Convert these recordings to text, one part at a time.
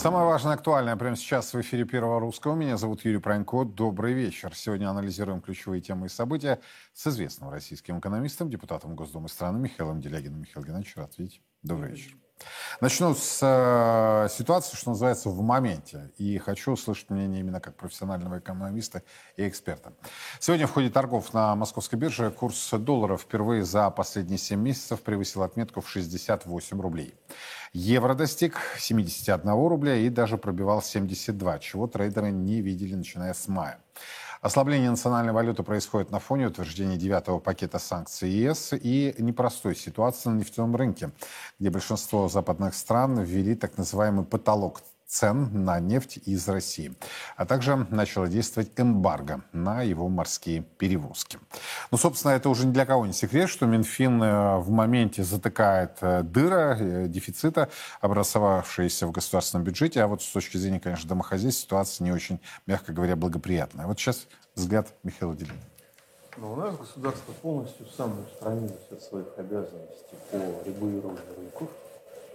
Самое важное, актуальное прямо сейчас в эфире Первого Русского. Меня зовут Юрий Пронько. Добрый вечер. Сегодня анализируем ключевые темы и события с известным российским экономистом, депутатом Госдумы страны Михаилом Делягиным. Михаил Геннадьевич, рад видеть. Добрый вечер. Начну с э, ситуации, что называется, в моменте. И хочу услышать мнение именно как профессионального экономиста и эксперта. Сегодня в ходе торгов на московской бирже курс доллара впервые за последние 7 месяцев превысил отметку в 68 рублей. Евро достиг 71 рубля и даже пробивал 72, чего трейдеры не видели, начиная с мая. Ослабление национальной валюты происходит на фоне утверждения девятого пакета санкций ЕС и непростой ситуации на нефтяном рынке, где большинство западных стран ввели так называемый потолок цен на нефть из России. А также начало действовать эмбарго на его морские перевозки. Ну, собственно, это уже ни для кого не секрет, что Минфин э, в моменте затыкает э, дыра э, дефицита, образовавшиеся в государственном бюджете. А вот с точки зрения, конечно, домохозяйств ситуация не очень, мягко говоря, благоприятная. Вот сейчас взгляд Михаила Делина. Но ну, у нас государство полностью самоустранилось от своих обязанностей по регулированию рынков,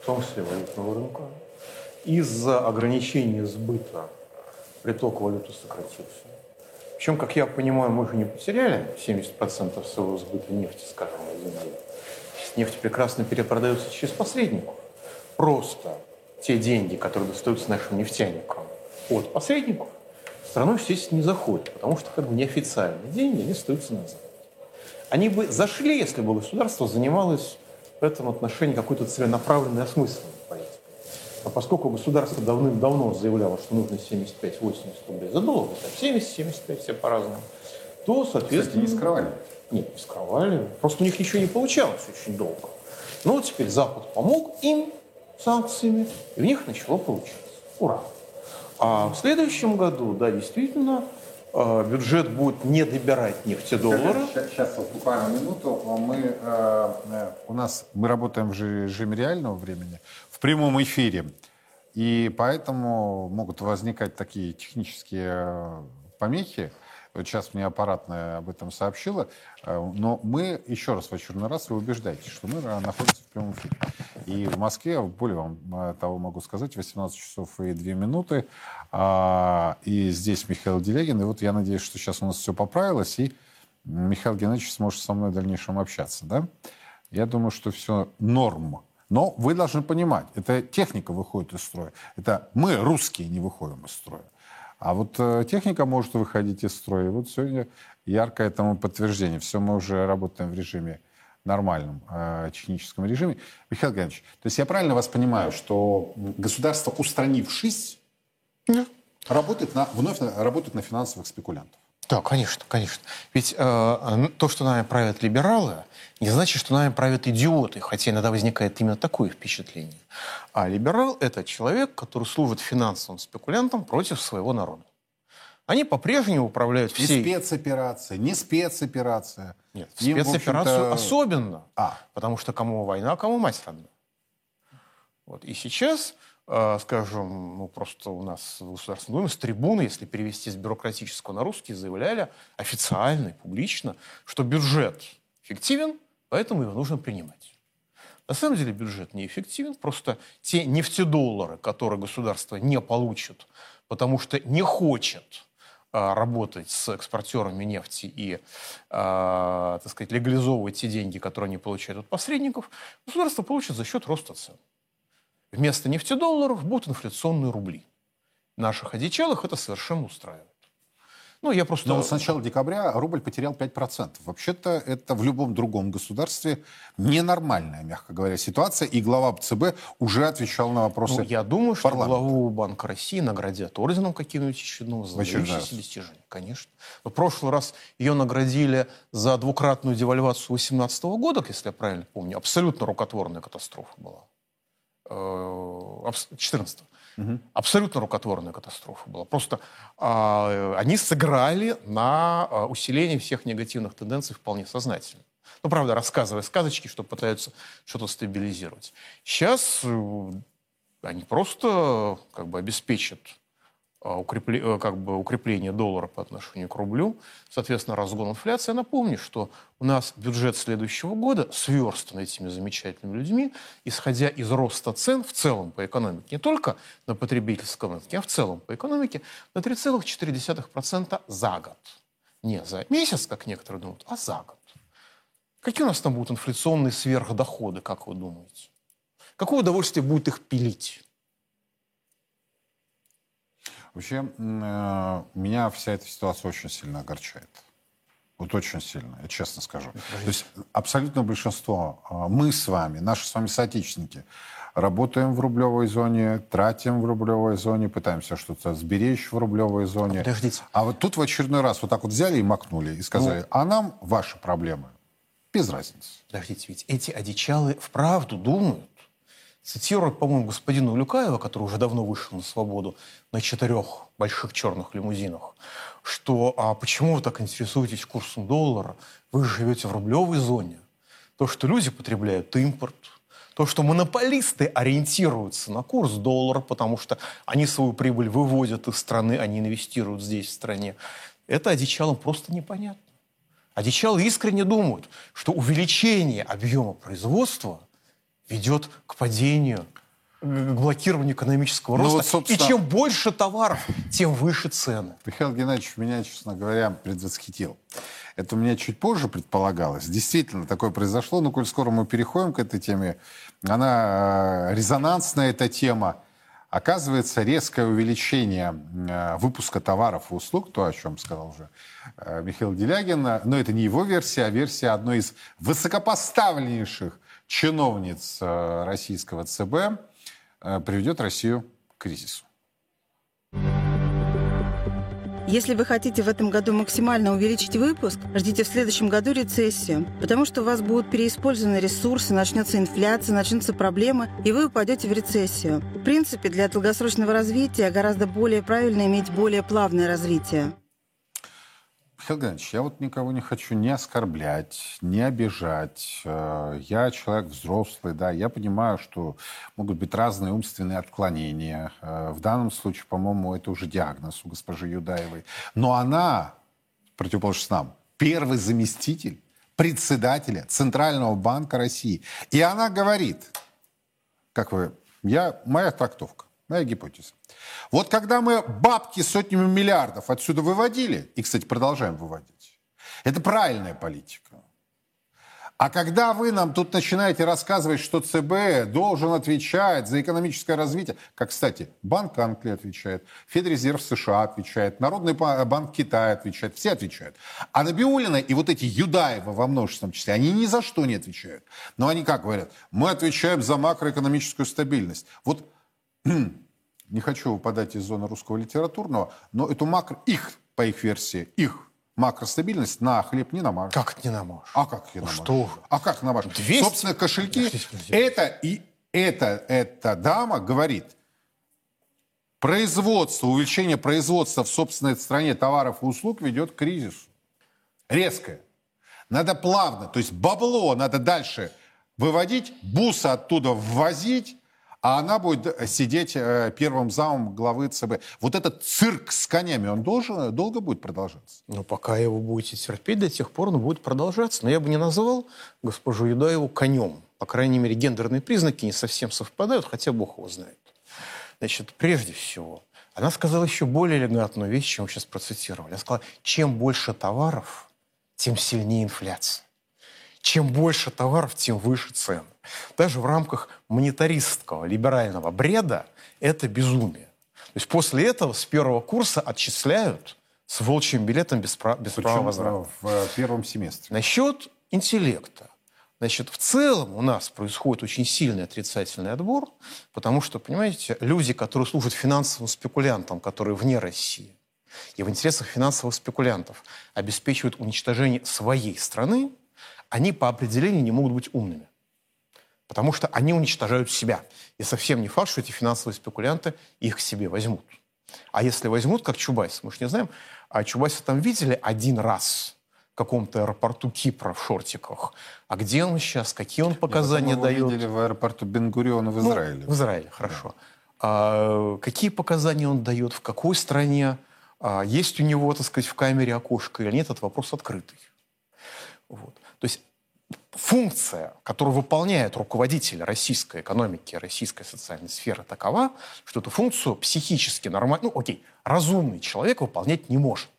в том числе валютного рынка из-за ограничения сбыта приток валюты сократился. Причем, как я понимаю, мы же не потеряли 70% своего сбыта нефти, скажем, на день. Нефть прекрасно перепродается через посредников. Просто те деньги, которые достаются нашим нефтяникам от посредников, страной, естественно, не заходят, потому что как бы неофициальные деньги, они остаются на Западе. Они бы зашли, если бы государство занималось в этом отношении какой-то целенаправленной осмысленной а поскольку государство давным-давно заявляло, что нужно 75-80 рублей за доллар, 70-75, все по-разному, то, соответственно... Кстати, не скрывали? Нет, не скрывали. Просто у них ничего не получалось очень долго. Но вот теперь Запад помог им санкциями, и у них начало получаться. Ура! А в следующем году, да, действительно, э, бюджет будет не добирать нефтедоллары. Сейчас, сейчас буквально минуту. Мы, э, э, у нас, мы работаем в режиме реального времени в прямом эфире. И поэтому могут возникать такие технические э, помехи. Вот сейчас мне аппаратная об этом сообщила. Э, но мы, еще раз в очередной раз, вы убеждаете, что мы находимся в прямом эфире. И в Москве, более вам э, того могу сказать, 18 часов и 2 минуты. А, и здесь Михаил Делегин. И вот я надеюсь, что сейчас у нас все поправилось, и Михаил Геннадьевич сможет со мной в дальнейшем общаться. Да? Я думаю, что все норм. Но вы должны понимать, это техника выходит из строя. Это мы, русские, не выходим из строя. А вот э, техника может выходить из строя. И вот сегодня яркое этому подтверждение. Все, мы уже работаем в режиме нормальном э, техническом режиме. Михаил Геннадьевич, то есть я правильно вас понимаю, что государство, устранившись, да. работает на, вновь работает на финансовых спекулянтов? Да, конечно, конечно. Ведь э, то, что нами правят либералы, не значит, что нами правят идиоты, хотя иногда возникает именно такое впечатление. А либерал – это человек, который служит финансовым спекулянтам против своего народа. Они по-прежнему управляют всей... Не спецоперация, не спецоперация. Нет, Им, спецоперацию особенно. А. Потому что кому война, а кому мать родна. Вот. И сейчас скажем, ну, просто у нас в Государственном Думе с трибуны, если перевести с бюрократического на русский, заявляли официально и публично, что бюджет эффективен, поэтому его нужно принимать. На самом деле бюджет неэффективен, просто те нефтедоллары, которые государство не получит, потому что не хочет а, работать с экспортерами нефти и, а, так сказать, легализовывать те деньги, которые они получают от посредников, государство получит за счет роста цен. Вместо нефтедолларов будут инфляционные рубли. Наших одичалых это совершенно устраивает. Ну, я просто... Но с начала декабря рубль потерял 5%. Вообще-то это в любом другом государстве ненормальная, мягко говоря, ситуация. И глава ЦБ уже отвечал на вопросы ну, Я думаю, что главу Банка России наградят орденом каким-нибудь очередным за выдающиеся достижения. Конечно. В прошлый раз ее наградили за двукратную девальвацию 2018 года, если я правильно помню. Абсолютно рукотворная катастрофа была. 14 э, угу. Абсолютно рукотворная катастрофа была. Просто э, они сыграли на э, усиление всех негативных тенденций вполне сознательно. Ну, правда, рассказывая сказочки, что пытаются что-то стабилизировать. Сейчас э, они просто как бы обеспечат а, укрепле, э, как бы укрепление доллара по отношению к рублю, соответственно, разгон инфляции. Я напомню, что у нас бюджет следующего года сверстан этими замечательными людьми, исходя из роста цен в целом по экономике, не только на потребительском рынке, а в целом по экономике, на 3,4% за год. Не за месяц, как некоторые думают, а за год. Какие у нас там будут инфляционные сверхдоходы, как вы думаете? Какое удовольствие будет их пилить? Вообще, э, меня вся эта ситуация очень сильно огорчает. Вот очень сильно, я честно скажу. То есть абсолютно большинство, э, мы с вами, наши с вами соотечественники, работаем в рублевой зоне, тратим в рублевой зоне, пытаемся что-то сберечь в рублевой зоне. Подождите. А вот тут в очередной раз вот так вот взяли и макнули и сказали, ну, а нам ваши проблемы без разницы. Подождите, ведь эти одичалы вправду думают, цитируют, по-моему, господина Улюкаева, который уже давно вышел на свободу, на четырех больших черных лимузинах, что а почему вы так интересуетесь курсом доллара? Вы же живете в рублевой зоне. То, что люди потребляют импорт, то, что монополисты ориентируются на курс доллара, потому что они свою прибыль выводят из страны, они инвестируют здесь, в стране, это одичалам просто непонятно. Одичалы искренне думают, что увеличение объема производства – ведет к падению, к блокированию экономического ну роста. Вот, собственно... И чем больше товаров, тем выше цены. Михаил Геннадьевич меня, честно говоря, предвосхитил. Это у меня чуть позже предполагалось. Действительно, такое произошло. Но коль скоро мы переходим к этой теме, она э, резонансная, эта тема. Оказывается, резкое увеличение э, выпуска товаров и услуг, то, о чем сказал уже э, Михаил Делягин, но это не его версия, а версия одной из высокопоставленнейших чиновниц э, российского ЦБ э, приведет Россию к кризису. Если вы хотите в этом году максимально увеличить выпуск, ждите в следующем году рецессию, потому что у вас будут переиспользованы ресурсы, начнется инфляция, начнутся проблемы, и вы упадете в рецессию. В принципе, для долгосрочного развития гораздо более правильно иметь более плавное развитие. Геннадьевич, я вот никого не хочу не оскорблять, не обижать. Э, я человек взрослый, да, я понимаю, что могут быть разные умственные отклонения. Э, в данном случае, по-моему, это уже диагноз у госпожи Юдаевой. Но она, противоположно нам, первый заместитель председателя Центрального банка России. И она говорит, как вы, я, моя трактовка, моя гипотеза. Вот когда мы бабки сотнями миллиардов отсюда выводили, и, кстати, продолжаем выводить, это правильная политика. А когда вы нам тут начинаете рассказывать, что ЦБ должен отвечать за экономическое развитие, как, кстати, Банк Англии отвечает, Федрезерв США отвечает, Народный банк Китая отвечает, все отвечают. А Набиулина и вот эти Юдаева во множественном числе, они ни за что не отвечают. Но они как говорят? Мы отвечаем за макроэкономическую стабильность. Вот не хочу выпадать из зоны русского литературного, но эту макро, их, по их версии, их макростабильность на хлеб не намажешь. Как это не намажешь? А как не намажешь? Что? А как намажешь? 200... Собственно, кошельки, это и это, эта дама говорит, производство, увеличение производства в собственной стране товаров и услуг ведет к кризису. Резкое. Надо плавно, то есть бабло надо дальше выводить, бусы оттуда ввозить, а она будет сидеть э, первым замом главы ЦБ. Вот этот цирк с конями, он должен, долго будет продолжаться? Ну, пока его будете терпеть, до тех пор он будет продолжаться. Но я бы не назвал госпожу Юдаеву конем. По крайней мере, гендерные признаки не совсем совпадают, хотя Бог его знает. Значит, прежде всего, она сказала еще более элегантную вещь, чем вы сейчас процитировали. Она сказала, чем больше товаров, тем сильнее инфляция. Чем больше товаров, тем выше цены даже в рамках монетаристского либерального бреда это безумие. То есть после этого с первого курса отчисляют с волчьим билетом без, прав, без права возврата. в э, первом семестре. Насчет интеллекта. Значит, в целом у нас происходит очень сильный отрицательный отбор, потому что, понимаете, люди, которые служат финансовым спекулянтам, которые вне России, и в интересах финансовых спекулянтов обеспечивают уничтожение своей страны, они по определению не могут быть умными. Потому что они уничтожают себя. И совсем не факт, что эти финансовые спекулянты их к себе возьмут. А если возьмут, как Чубайс, мы же не знаем, а Чубайса там видели один раз в каком-то аэропорту Кипра в шортиках. А где он сейчас? Какие он показания Нет, дает? видели в аэропорту Бенгуриона в ну, Израиле. Ну, в Израиле, хорошо. Да. а, какие показания он дает, в какой стране, а, есть у него, так сказать, в камере окошко или нет, этот вопрос открытый. Вот. Функция, которую выполняет руководитель российской экономики, российской социальной сферы, такова, что эту функцию психически нормально, ну окей, разумный человек выполнять не может.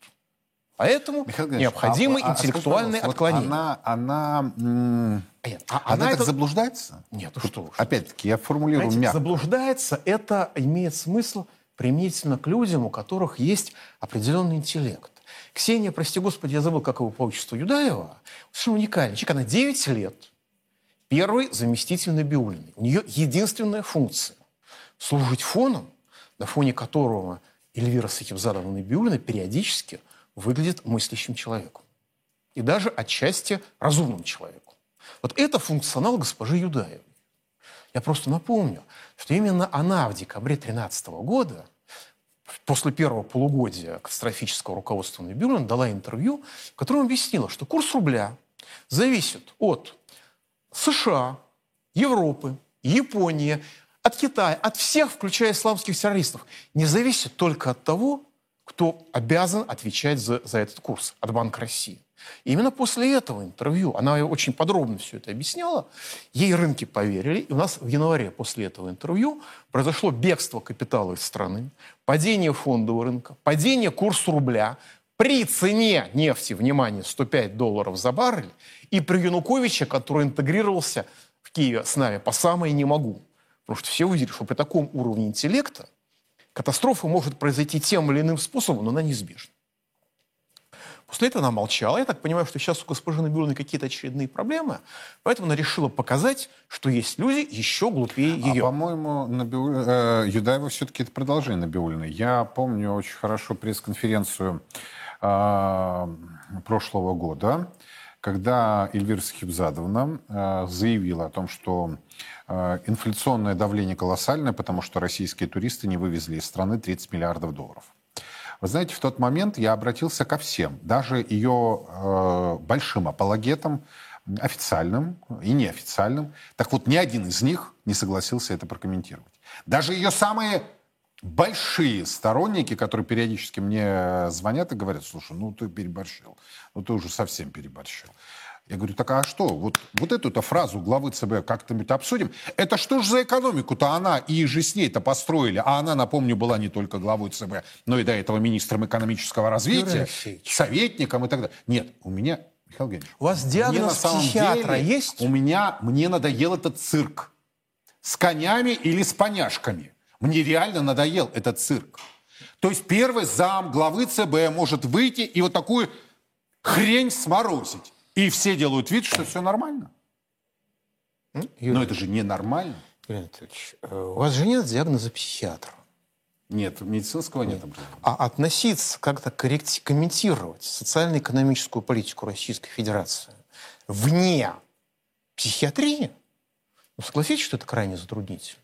Поэтому Михаил необходимы а- а интеллектуальные скажите, пожалуйста, отклонения. Вот она, она, а она, так это- заблуждается? Нет, ну что Опять-таки, я формулирую Знаете, мягко. заблуждается, это имеет смысл применительно к людям, у которых есть определенный интеллект. Ксения, прости господи, я забыл, как его по отчеству Юдаева, совершенно уникальный человек, она 9 лет, первый заместитель Набиулиной. У нее единственная функция – служить фоном, на фоне которого Эльвира Сахибзадовна Набиулина периодически выглядит мыслящим человеком. И даже отчасти разумным человеком. Вот это функционал госпожи Юдаевой. Я просто напомню, что именно она в декабре 2013 года, после первого полугодия катастрофического руководства Набиулина, дала интервью, в котором объяснила, что курс рубля зависит от США, Европы, Японии, от Китая, от всех, включая исламских террористов, не зависит только от того, кто обязан отвечать за, за этот курс, от Банка России. И именно после этого интервью, она очень подробно все это объясняла, ей рынки поверили, и у нас в январе после этого интервью произошло бегство капитала из страны, падение фондового рынка, падение курса рубля, при цене нефти, внимание, 105 долларов за баррель, и при Януковиче, который интегрировался в Киеве с нами по самое не могу. Потому что все увидели, что при таком уровне интеллекта катастрофа может произойти тем или иным способом, но она неизбежна. После этого она молчала. Я так понимаю, что сейчас у госпожи Набиулиной какие-то очередные проблемы, поэтому она решила показать, что есть люди еще глупее ее. А, по-моему, Набиу- э, Юдаева все-таки это продолжение Набиулиной. Я помню очень хорошо пресс-конференцию э, прошлого года, когда Эльвира Сахибзадовна э, заявила о том, что э, инфляционное давление колоссальное, потому что российские туристы не вывезли из страны 30 миллиардов долларов. Вы знаете, в тот момент я обратился ко всем, даже ее э, большим апологетам, официальным и неофициальным. Так вот, ни один из них не согласился это прокомментировать. Даже ее самые большие сторонники, которые периодически мне звонят и говорят, слушай, ну ты переборщил, ну ты уже совсем переборщил. Я говорю, так а что? Вот, вот эту-то фразу главы ЦБ как-нибудь обсудим. Это что ж за экономику-то она и же с ней-то построили? А она, напомню, была не только главой ЦБ, но и до этого министром экономического развития, советником и так далее. Нет, у меня, Михаил Евгеньевич, У вас диагноз на самом психиатра деле- есть? У меня, мне надоел этот цирк. С конями или с поняшками. Мне реально надоел этот цирк. То есть первый зам главы ЦБ может выйти и вот такую хрень сморозить. И все делают вид, что все нормально. Юрий, Но это же ненормально. Юрий Анатольевич, э, у вас же нет диагноза психиатра. Нет, медицинского нет. образования. А относиться, как-то комментировать социально-экономическую политику Российской Федерации вне психиатрии, ну, согласитесь, что это крайне затруднительно.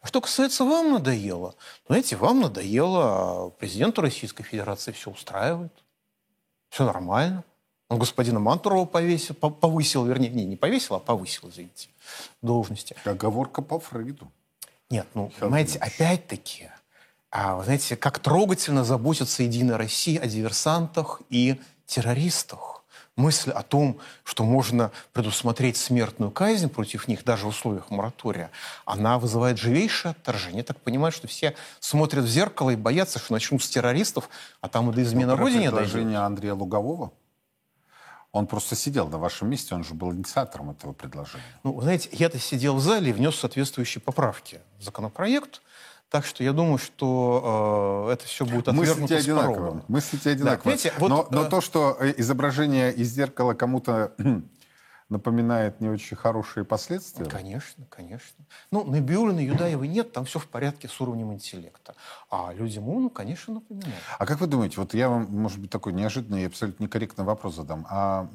А что касается вам надоело, ну, знаете, вам надоело, а президенту Российской Федерации все устраивает. Все нормально. Он господина Мантурова повесил, по- повысил, вернее, не, не повесил, а повысил, извините, должности. Оговорка по Фрейду. Нет, ну, Михаил понимаете, опять-таки, а, вы знаете, как трогательно заботится Единая Россия о диверсантах и террористах. Мысль о том, что можно предусмотреть смертную казнь против них даже в условиях моратория, она вызывает живейшее отторжение. Я так понимаю, что все смотрят в зеркало и боятся, что начнут с террористов, а там и до измены Про Родине дойдет. предложение Андрея Лугового. Он просто сидел на вашем месте, он же был инициатором этого предложения. Ну, знаете, я-то сидел в зале и внес соответствующие поправки в законопроект, так что я думаю, что э, это все будет Мыслите отвергнуто порога. одинаково. Мыслите одинаково. понимаете, вот, но, но э, то, что э, изображение из зеркала кому-то напоминает не очень хорошие последствия. Конечно, конечно. Ну, Набиулина, Юдаевой нет, там все в порядке с уровнем интеллекта. А людям умным, конечно, напоминает. А как вы думаете, вот я вам, может быть, такой неожиданный и абсолютно некорректный вопрос задам. А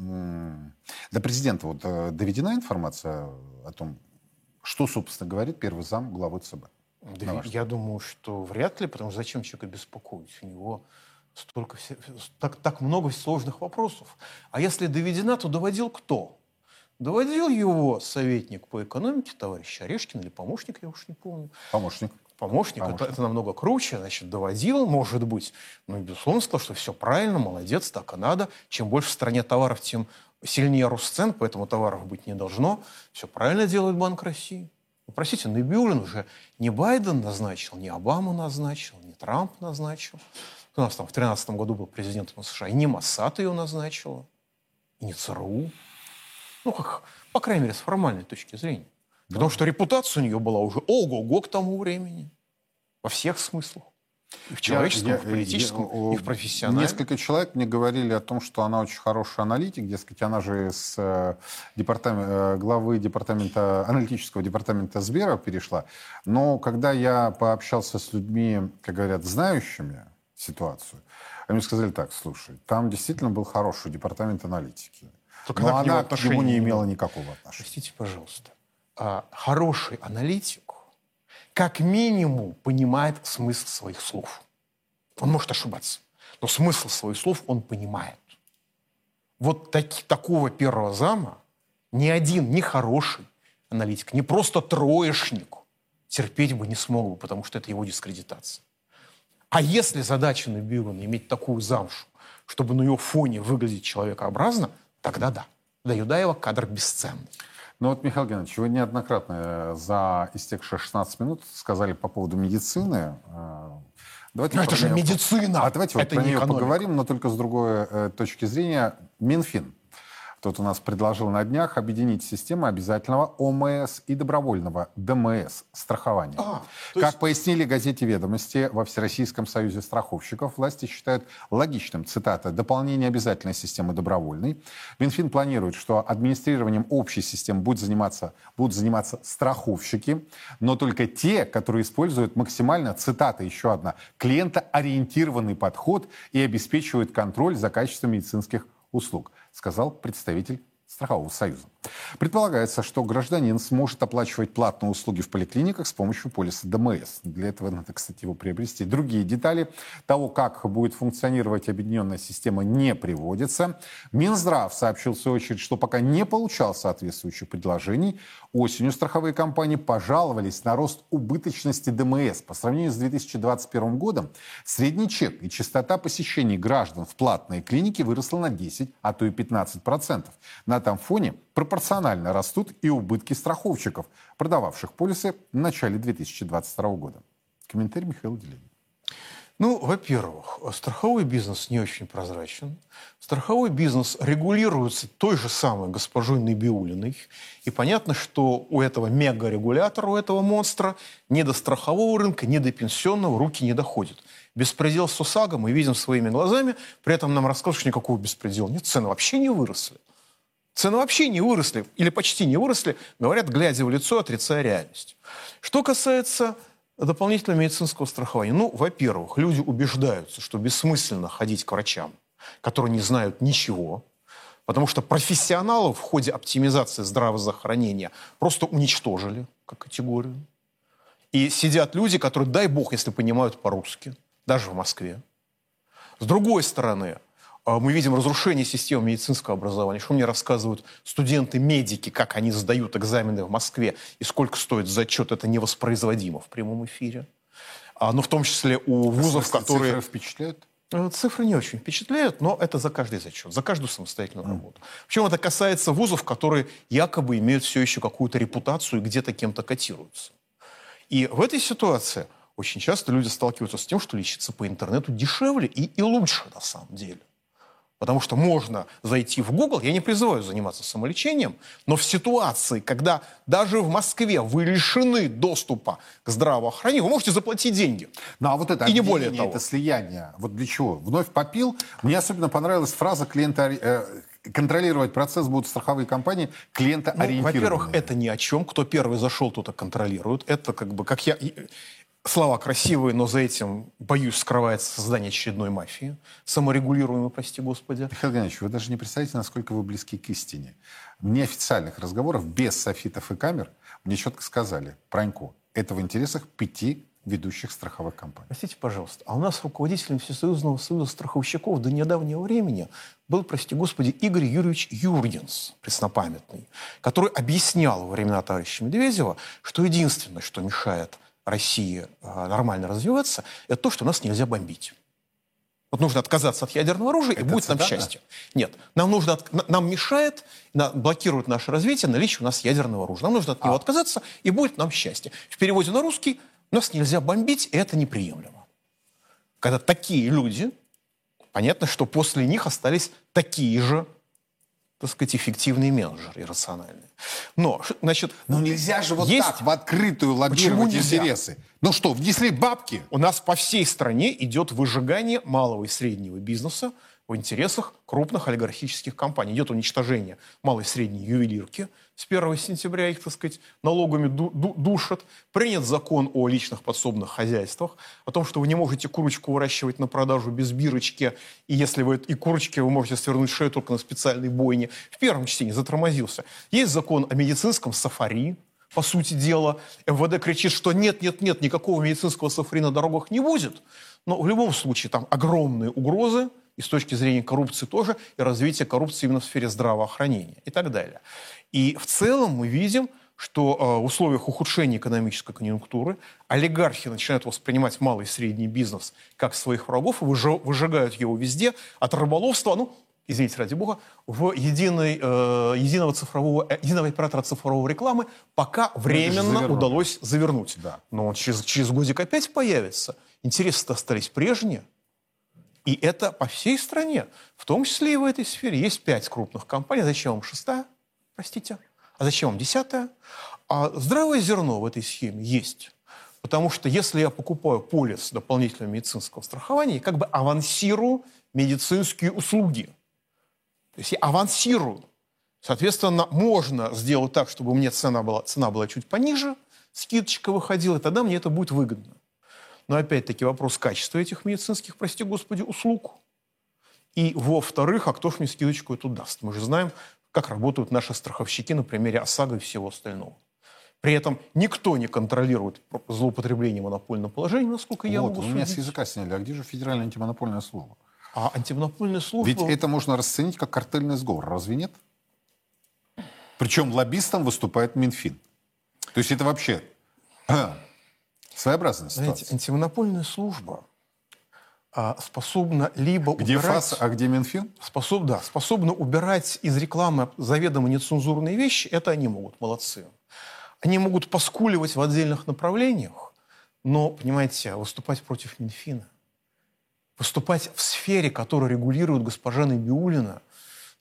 до президента вот э, доведена информация о том, что, собственно, говорит первый зам главы ЦБ? Да На я думаю, что вряд ли, потому что зачем человека беспокоить? У него столько все- так, так много сложных вопросов. А если доведена, то доводил кто? Доводил его советник по экономике, товарищ Орешкин, или помощник, я уж не помню. Помощник. Помощник, Помощник. Это, это намного круче, значит, доводил, может быть. Но, безусловно, сказал, что все правильно, молодец, так и надо. Чем больше в стране товаров, тем сильнее рост цен, поэтому товаров быть не должно. Все правильно делает Банк России. Ну, простите, Набиулин уже не Байден назначил, не Обама назначил, не Трамп назначил. У нас там в 2013 году был президентом США, и не Моссад ее назначила, и не ЦРУ. Ну, как, по крайней мере, с формальной точки зрения. Потому что репутация у нее была уже ого-го к тому времени. Во всех смыслах. И в человеческом, Я- и в политическом, я- и в профессиональном. Несколько человек мне говорили о том, что она очень хороший аналитик, дескать, она же с э, департамент- э, главы департамента, аналитического департамента Сбера перешла. Но когда я пообщался с людьми, как говорят, знающими ситуацию, они мне сказали так, слушай, там действительно был хороший департамент аналитики. Только но она к нему она к нему не имела. никакого отношения. Простите, пожалуйста. А хороший аналитик как минимум понимает смысл своих слов. Он может ошибаться, но смысл своих слов он понимает. Вот таки- такого первого зама ни один, ни хороший аналитик, не просто троечник терпеть бы не смог бы, потому что это его дискредитация. А если задача Набиулина иметь такую замшу, чтобы на ее фоне выглядеть человекообразно, тогда да. Для Юдаева кадр бесценный. Ну вот, Михаил Геннадьевич, вы неоднократно э, за истекшие 16 минут сказали по поводу медицины. э, Давайте Но это же неё- медицина. А давайте вот это про не нее экономика. поговорим, но только с другой э, точки зрения. Минфин. Тут у нас предложил на днях объединить системы обязательного ОМС и добровольного ДМС страхования. А, как есть- пояснили газете «Ведомости», во Всероссийском союзе страховщиков власти считают логичным, цитата, «дополнение обязательной системы добровольной». Минфин планирует, что администрированием общей системы будут заниматься, будут заниматься страховщики, но только те, которые используют максимально, цитата еще одна, клиентоориентированный подход и обеспечивают контроль за качеством медицинских услуг, сказал представитель Страхового союза. Предполагается, что гражданин сможет оплачивать платные услуги в поликлиниках с помощью полиса ДМС. Для этого надо, кстати, его приобрести. Другие детали того, как будет функционировать объединенная система, не приводятся. Минздрав сообщил, в свою очередь, что пока не получал соответствующих предложений. Осенью страховые компании пожаловались на рост убыточности ДМС. По сравнению с 2021 годом средний чек и частота посещений граждан в платные клиники выросла на 10, а то и 15 процентов. На этом фоне пропорционально растут и убытки страховщиков, продававших полисы в начале 2022 года. Комментарий Михаила Делянина. Ну, во-первых, страховой бизнес не очень прозрачен. Страховой бизнес регулируется той же самой госпожой Набиулиной. И понятно, что у этого мега-регулятора, у этого монстра, ни до страхового рынка, ни до пенсионного руки не доходят. Беспредел с ОСАГО мы видим своими глазами, при этом нам рассказывают, что никакого беспредела нет, цены вообще не выросли. Цены вообще не выросли, или почти не выросли, говорят, глядя в лицо, отрицая реальность. Что касается дополнительного медицинского страхования. Ну, во-первых, люди убеждаются, что бессмысленно ходить к врачам, которые не знают ничего, потому что профессионалов в ходе оптимизации здравоохранения просто уничтожили как категорию. И сидят люди, которые, дай бог, если понимают по-русски, даже в Москве. С другой стороны, мы видим разрушение системы медицинского образования. Что мне рассказывают студенты-медики, как они сдают экзамены в Москве и сколько стоит зачет, это невоспроизводимо в прямом эфире. А, но в том числе у вузов, Цифры которые... впечатляют? Э, Цифры не очень впечатляют, но это за каждый зачет, за каждую самостоятельную работу. Причем это касается вузов, которые якобы имеют все еще какую-то репутацию и где-то кем-то котируются. И в этой ситуации очень часто люди сталкиваются с тем, что лечиться по интернету дешевле и, и лучше на самом деле. Потому что можно зайти в Google, я не призываю заниматься самолечением, но в ситуации, когда даже в Москве вы лишены доступа к здравоохранению, вы можете заплатить деньги. Ну, а вот это И не более того. это слияние, вот для чего? Вновь попил. Мне особенно понравилась фраза клиента... э, контролировать процесс будут страховые компании Ну, клиентоориентированные. во-первых, это ни о чем. Кто первый зашел, тот и контролирует. Это как бы, как я... Слова красивые, но за этим, боюсь, скрывается создание очередной мафии. Саморегулируемой, прости господи. Михаил Геннадьевич, вы даже не представляете, насколько вы близки к истине. В неофициальных разговорах, без софитов и камер, мне четко сказали, Пронько, это в интересах пяти ведущих страховых компаний. Простите, пожалуйста, а у нас руководителем Всесоюзного союза страховщиков до недавнего времени был, прости господи, Игорь Юрьевич Юргенс, преснопамятный, который объяснял во времена товарища Медведева, что единственное, что мешает России э, нормально развиваться, это то, что нас нельзя бомбить. Вот нужно отказаться от ядерного оружия, Это и будет нам цитата? счастье. Нет, нам нужно от- на- нам мешает, блокирует наше развитие наличие у нас ядерного оружия. Нам нужно от него отказаться, и будет нам счастье. В переводе на русский нас нельзя бомбить, и это неприемлемо. Когда такие люди, понятно, что после них остались такие же, так сказать, эффективные менеджеры, иррациональные. Но, значит, Ну нельзя же вот Есть- так в открытую лоббировать интересы. Ну что, внесли бабки? У нас по всей стране идет выжигание малого и среднего бизнеса в интересах крупных олигархических компаний. Идет уничтожение малой и средней ювелирки. С 1 сентября их, так сказать, налогами ду- ду- душат. Принят закон о личных подсобных хозяйствах, о том, что вы не можете курочку выращивать на продажу без бирочки, и если вы и курочки вы можете свернуть шею только на специальной бойне. В первом чтении затормозился. Есть закон о медицинском сафари, по сути дела. МВД кричит, что нет, нет, нет, никакого медицинского сафари на дорогах не будет. Но в любом случае там огромные угрозы, и с точки зрения коррупции тоже, и развития коррупции именно в сфере здравоохранения и так далее. И в целом мы видим, что э, в условиях ухудшения экономической конъюнктуры олигархи начинают воспринимать малый и средний бизнес как своих врагов и выжи- выжигают его везде, от рыболовства, ну, извините, ради бога, в единой, э, единого, цифрового, э, единого оператора цифровой рекламы пока временно завернули. удалось завернуть. Да. Но он через, через годик опять появится. Интересы-то остались прежние. И это по всей стране, в том числе и в этой сфере. Есть пять крупных компаний. Зачем вам шестая? Простите. А зачем вам десятая? А здравое зерно в этой схеме есть. Потому что если я покупаю полис дополнительного медицинского страхования, я как бы авансирую медицинские услуги. То есть я авансирую. Соответственно, можно сделать так, чтобы мне цена была, цена была чуть пониже, скидочка выходила, и тогда мне это будет выгодно. Но опять-таки вопрос качества этих медицинских, прости господи, услуг. И во-вторых, а кто ж мне скидочку эту даст? Мы же знаем, как работают наши страховщики на примере ОСАГО и всего остального. При этом никто не контролирует злоупотребление монопольного положения, насколько я вот, могу вы меня с судить. языка сняли. А где же федеральная антимонопольная служба? А антимонопольная служба... Ведь это можно расценить как картельный сговор, разве нет? Причем лоббистом выступает Минфин. То есть это вообще своеобразная Знаете, ситуация. антимонопольная служба а, способна либо Где убирать... ФАС, а где Минфин? Способ, да, способны убирать из рекламы заведомо нецензурные вещи, это они могут, молодцы. Они могут поскуливать в отдельных направлениях, но, понимаете, выступать против Минфина, выступать в сфере, которую регулирует госпожа Набиулина,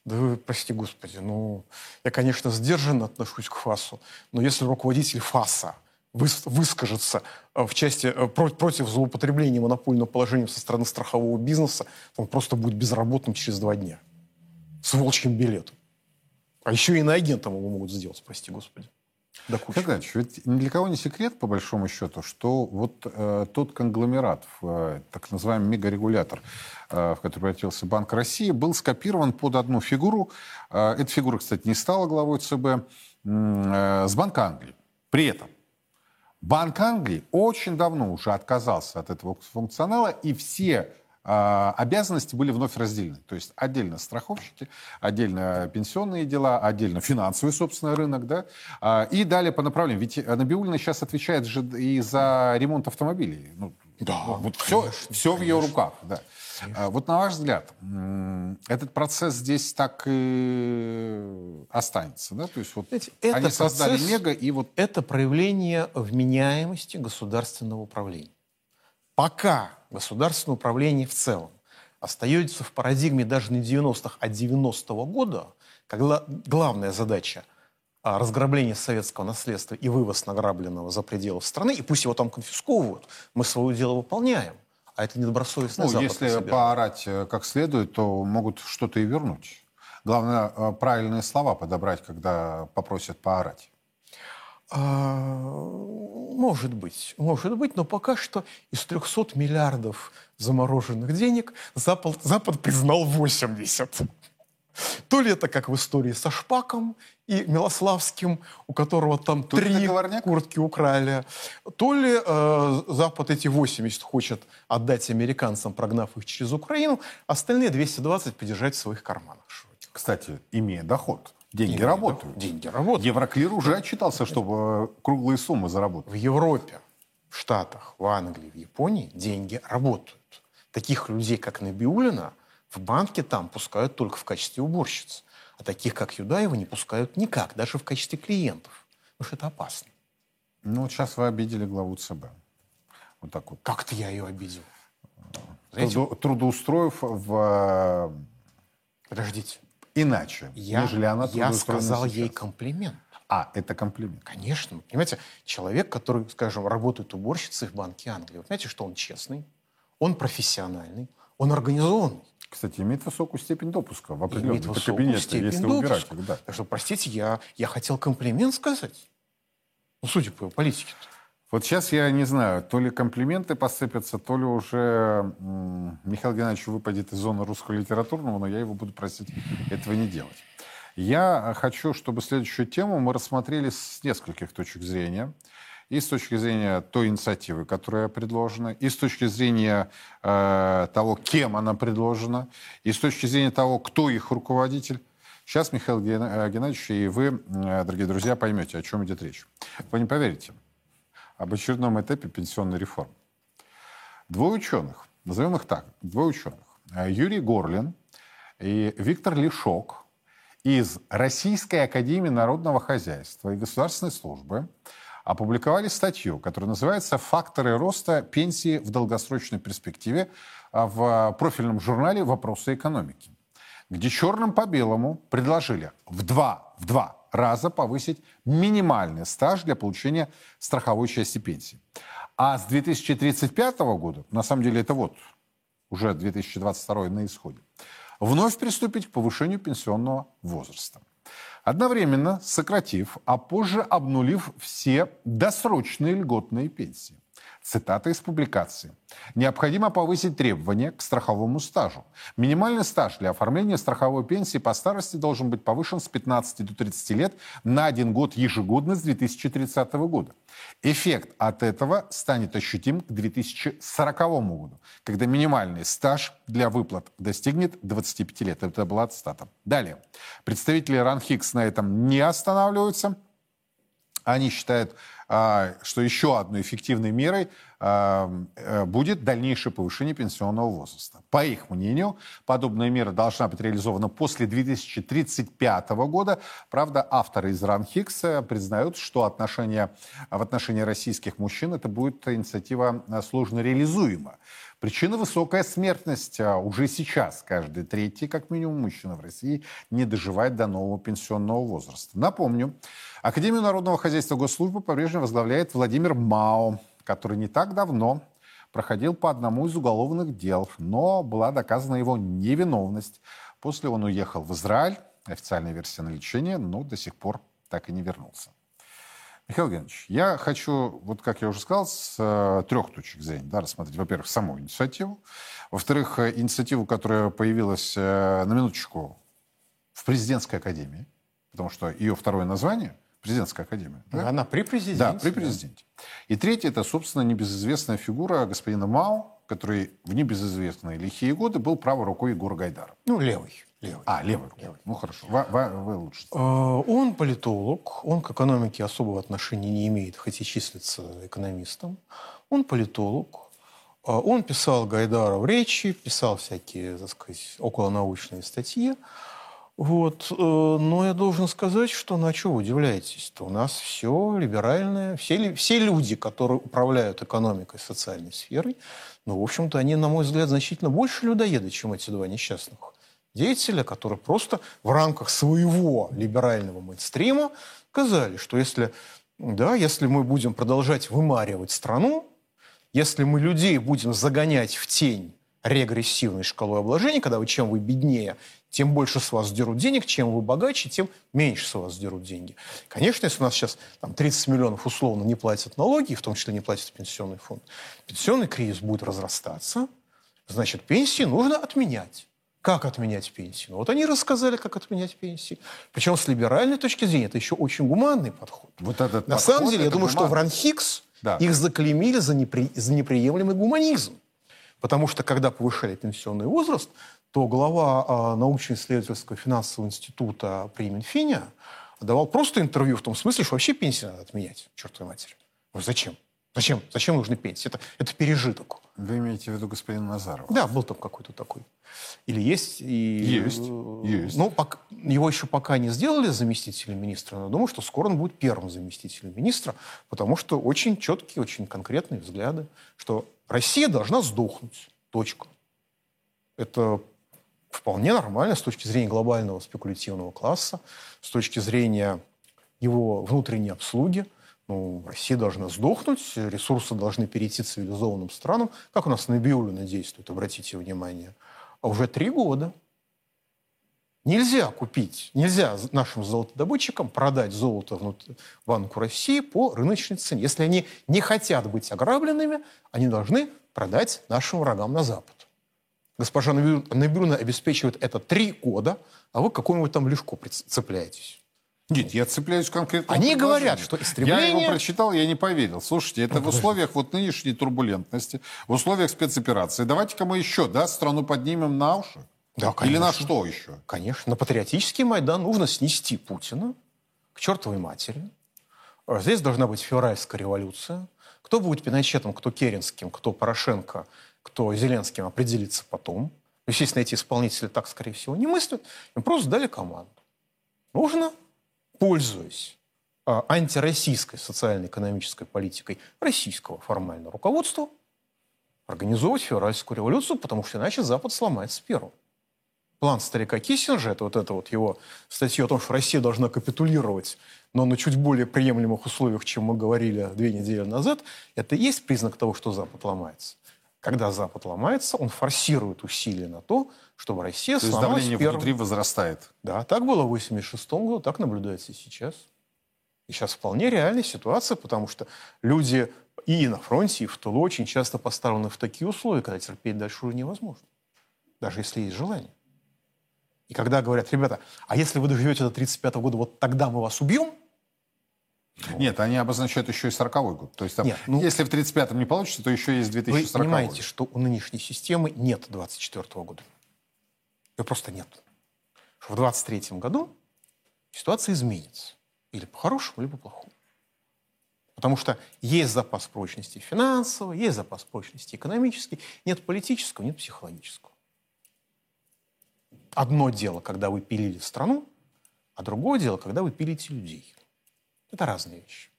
да вы, прости господи, ну, я, конечно, сдержанно отношусь к ФАСу, но если руководитель ФАСа выскажется э, в части э, про- против злоупотребления монопольным положением со стороны страхового бизнеса, он просто будет безработным через два дня. С волчьим билетом. А еще и на агентом его могут сделать, прости господи. Да Геннадьевич, ведь ни для кого не секрет, по большому счету, что вот э, тот конгломерат, э, так называемый мегарегулятор, э, в который превратился Банк России, был скопирован под одну фигуру. Э, эта фигура, кстати, не стала главой ЦБ, э, с Банка Англии. При этом Банк Англии очень давно уже отказался от этого функционала, и все а, обязанности были вновь разделены. То есть отдельно страховщики, отдельно пенсионные дела, отдельно финансовый, собственно, рынок, да, А, и далее по направлениям. Ведь Набиулина сейчас отвечает же и за ремонт автомобилей. Ну, Да, вот все, все в ее руках, да. А, Вот на ваш взгляд, этот процесс здесь так и останется, да? То есть вот Знаете, это они создали процесс- мега, и вот Это проявление вменяемости государственного управления. Пока государственное управление в целом остается в парадигме даже не 90-х, а 90-го года, когда главная задача а, разграбление советского наследства и вывоз награбленного за пределы страны, и пусть его там конфисковывают, мы свое дело выполняем. А это недобросовестный Ну, Запад если поорать э, как следует, то могут что-то и вернуть. Главное, э, правильные слова подобрать, когда попросят поорать. А, Может быть, может быть, но пока что из 300 миллиардов замороженных денег Запад, Запад признал 80. То ли это как в истории со Шпаком и Милославским, у которого там Тут три куртки украли. То ли э, Запад эти 80 хочет отдать американцам, прогнав их через Украину, остальные 220 подержать в своих карманах. Кстати, имея доход, деньги Деньги работают. доход- деньги работают. Евроклир уже отчитался, чтобы э, круглые суммы заработать. В Европе, в Штатах, в Англии, в Японии деньги работают. Таких людей, как Набиулина, в банке там пускают только в качестве уборщиц. А таких, как Юдаева, не пускают никак, даже в качестве клиентов. Потому что это опасно. Ну, вот сейчас вы обидели главу ЦБ. Вот так вот. Как-то я ее обидел. Трудо- трудоустроив в, подождите. э, иначе, Я, нежели она я сказал сейчас. ей комплимент. А, это комплимент. Конечно. Понимаете, человек, который, скажем, работает уборщицей в Банке Англии, вы знаете, что он честный, он профессиональный, он организованный. Кстати, имеет высокую степень допуска в кабинеты, степень если убирать допуска. их. Да. Так что, простите, я, я хотел комплимент сказать. Ну, судя по политике. Вот сейчас я не знаю, то ли комплименты посыпятся, то ли уже Михаил Геннадьевич выпадет из зоны русского литературного, но я его буду просить этого не делать. Я хочу, чтобы следующую тему мы рассмотрели с нескольких точек зрения. И с точки зрения той инициативы, которая предложена, и с точки зрения э, того, кем она предложена, и с точки зрения того, кто их руководитель. Сейчас, Михаил э, Геннадьевич, и вы, э, дорогие друзья, поймете, о чем идет речь. Вы не поверите об очередном этапе пенсионной реформы. Двое ученых, назовем их так, двое ученых, э, Юрий Горлин и Виктор Лешок из Российской Академии Народного Хозяйства и Государственной Службы опубликовали статью, которая называется «Факторы роста пенсии в долгосрочной перспективе» а, в профильном журнале «Вопросы экономики», где черным по белому предложили в два, в два раза повысить минимальный стаж для получения страховой части пенсии. А с 2035 года, на самом деле это вот уже 2022 на исходе, вновь приступить к повышению пенсионного возраста. Одновременно сократив, а позже обнулив все досрочные льготные пенсии. Цитата из публикации. Необходимо повысить требования к страховому стажу. Минимальный стаж для оформления страховой пенсии по старости должен быть повышен с 15 до 30 лет на один год ежегодно с 2030 года. Эффект от этого станет ощутим к 2040 году, когда минимальный стаж для выплат достигнет 25 лет. Это была цитата. Далее. Представители РАНХИКС на этом не останавливаются. Они считают, а, что еще одной эффективной мерой а, э, будет дальнейшее повышение пенсионного возраста. По их мнению, подобная мера должна быть реализована после 2035 года. Правда, авторы из РАНХИКС э, признают, что отношения, в отношении российских мужчин это будет инициатива э, сложно реализуема. Причина – высокая смертность. А Уже сейчас каждый третий, как минимум, мужчина в России не доживает до нового пенсионного возраста. Напомню, Академию народного хозяйства госслужбы по-прежнему возглавляет Владимир Мао, который не так давно проходил по одному из уголовных дел, но была доказана его невиновность. После он уехал в Израиль, официальная версия на лечение, но до сих пор так и не вернулся. Михаил Геннадьевич, я хочу, вот как я уже сказал, с э, трех точек зрения да, рассмотреть. Во-первых, саму инициативу. Во-вторых, э, инициативу, которая появилась э, на минуточку в президентской академии, потому что ее второе название – президентская академия. да? Она при президенте. Да, при президенте. И третье, это, собственно, небезызвестная фигура господина Мао, который в небезызвестные лихие годы был правой рукой Егора Гайдара. Ну, левый. Левый. А, левой рукой. Ну, хорошо. Вы, вы- вы лучше. Э, Он политолог, он к экономике особого отношения не имеет, хоть и числится экономистом. Он политолог, Э, он писал Гайдара в речи, писал всякие, так сказать, околонаучные статьи. Вот. э, Но я должен сказать, что на что вы удивляетесь-то? У нас все либеральное, все, все люди, которые управляют экономикой, социальной сферой, ну, в общем-то, они, на мой взгляд, значительно больше людоеды, чем эти два несчастных деятеля, которые просто в рамках своего либерального мейнстрима сказали, что если, да, если мы будем продолжать вымаривать страну, если мы людей будем загонять в тень регрессивной шкалой обложения, когда вы чем вы беднее, тем больше с вас дерут денег, чем вы богаче, тем меньше с вас дерут деньги. Конечно, если у нас сейчас там, 30 миллионов условно не платят налоги, в том числе не платят пенсионный фонд, пенсионный кризис будет разрастаться, значит, пенсии нужно отменять. Как отменять пенсии? Ну, вот они рассказали, как отменять пенсии. Причем с либеральной точки зрения это еще очень гуманный подход. Вот этот На подход, самом деле, я думаю, что гуманно. в Ранхикс Да. их заклеймили за, непри- за неприемлемый гуманизм. Потому что, когда повышали пенсионный возраст, то глава а, научно-исследовательского финансового института при Минфине давал просто интервью в том смысле, что вообще пенсии надо отменять, чертовой матери. Ну, зачем? Зачем? Зачем нужны пенсии? Это, это пережиток. Вы имеете в виду господина Назарова? Да, был там какой-то такой. Или есть. И, Есть, э, есть. Ну, пок- его еще пока не сделали заместителем министра, но думаю, что скоро он будет первым заместителем министра, потому что очень четкие, очень конкретные взгляды, что Россия должна сдохнуть. Точка. Это вполне нормально с точки зрения глобального спекулятивного класса, с точки зрения его внутренней обслуги. Ну, Россия должна сдохнуть, ресурсы должны перейти цивилизованным странам. Как у нас Набиулина действует, обратите внимание. А уже три года. Нельзя купить, нельзя нашим золотодобытчикам продать золото внут- Банку России по рыночной цене. Если они не хотят быть ограбленными, они должны продать нашим врагам на Запад. Госпожа Набиу- Набиуллина обеспечивает это три года, а вы к какому-нибудь там легко приц- цепляетесь. Нет, я цепляюсь конкретно. Они говорят, что истребление- Я его прочитал, я не поверил. Слушайте, это в условиях вот нынешней турбулентности, в условиях спецоперации. Давайте-ка мы еще, да, страну поднимем на уши? Да, Или на конечно. что еще? Конечно, на патриотический Майдан нужно снести Путина к чертовой матери. Здесь должна быть февральская революция. Кто будет Пиночетом, кто Керенским, кто Порошенко, кто Зеленским, определится потом. Естественно, эти исполнители так, скорее всего, не мыслят. Им просто дали команду. Нужно, пользуясь а, антироссийской социально-экономической политикой российского формального руководства, организовывать февральскую революцию, потому что иначе Запад сломается первым план старика Киссинджа, это вот это вот его статья о том, что Россия должна капитулировать, но на чуть более приемлемых условиях, чем мы говорили две недели назад, это и есть признак того, что Запад ломается. Когда Запад ломается, он форсирует усилия на то, чтобы Россия То есть давление первой. внутри возрастает. Да, так было в 1986 году, так наблюдается и сейчас. И сейчас вполне реальная ситуация, потому что люди и на фронте, и в тылу очень часто поставлены в такие условия, когда терпеть дальше уже невозможно. Даже если есть желание. И когда говорят, ребята, а если вы доживете до 35 года, вот тогда мы вас убьем, Нет, они обозначают еще и 40 год. То есть там, Нет, ну- если в 35-м не получится, то еще есть вы 2040 понимаете, что у нынешней системы нет 24 года. Ее просто нет. В 23 году ситуация изменится. Или по-хорошему, либо по-плохому. Потому что есть запас прочности финансовый, есть запас прочности экономический, нет политического, нет психологического. Одно дело, когда вы пилили страну, а другое дело, когда вы пилите людей. Это разные вещи.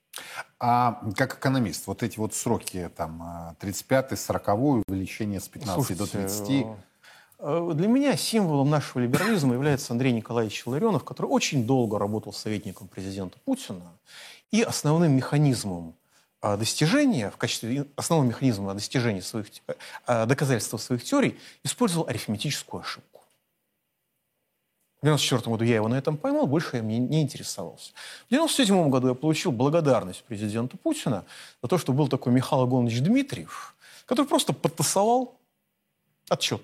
А как экономист, вот эти вот сроки, там, 35-й, 40-й, увеличение с 15 до Слушайте, 30, э, Для меня символом нашего либерализма является Андрей Николаевич Ларионов, который очень долго работал советником президента Путина. И основным механизмом а, достижения, в качестве основного механизма достижения своих, те- а, доказательства своих теорий, использовал арифметическую ошибку. В 1994 году я его на этом поймал, больше я мне не интересовался. В 1997 году я получил благодарность президента Путина за то, что был такой Михаил Иванович Дмитриев, который просто подтасовал отчет.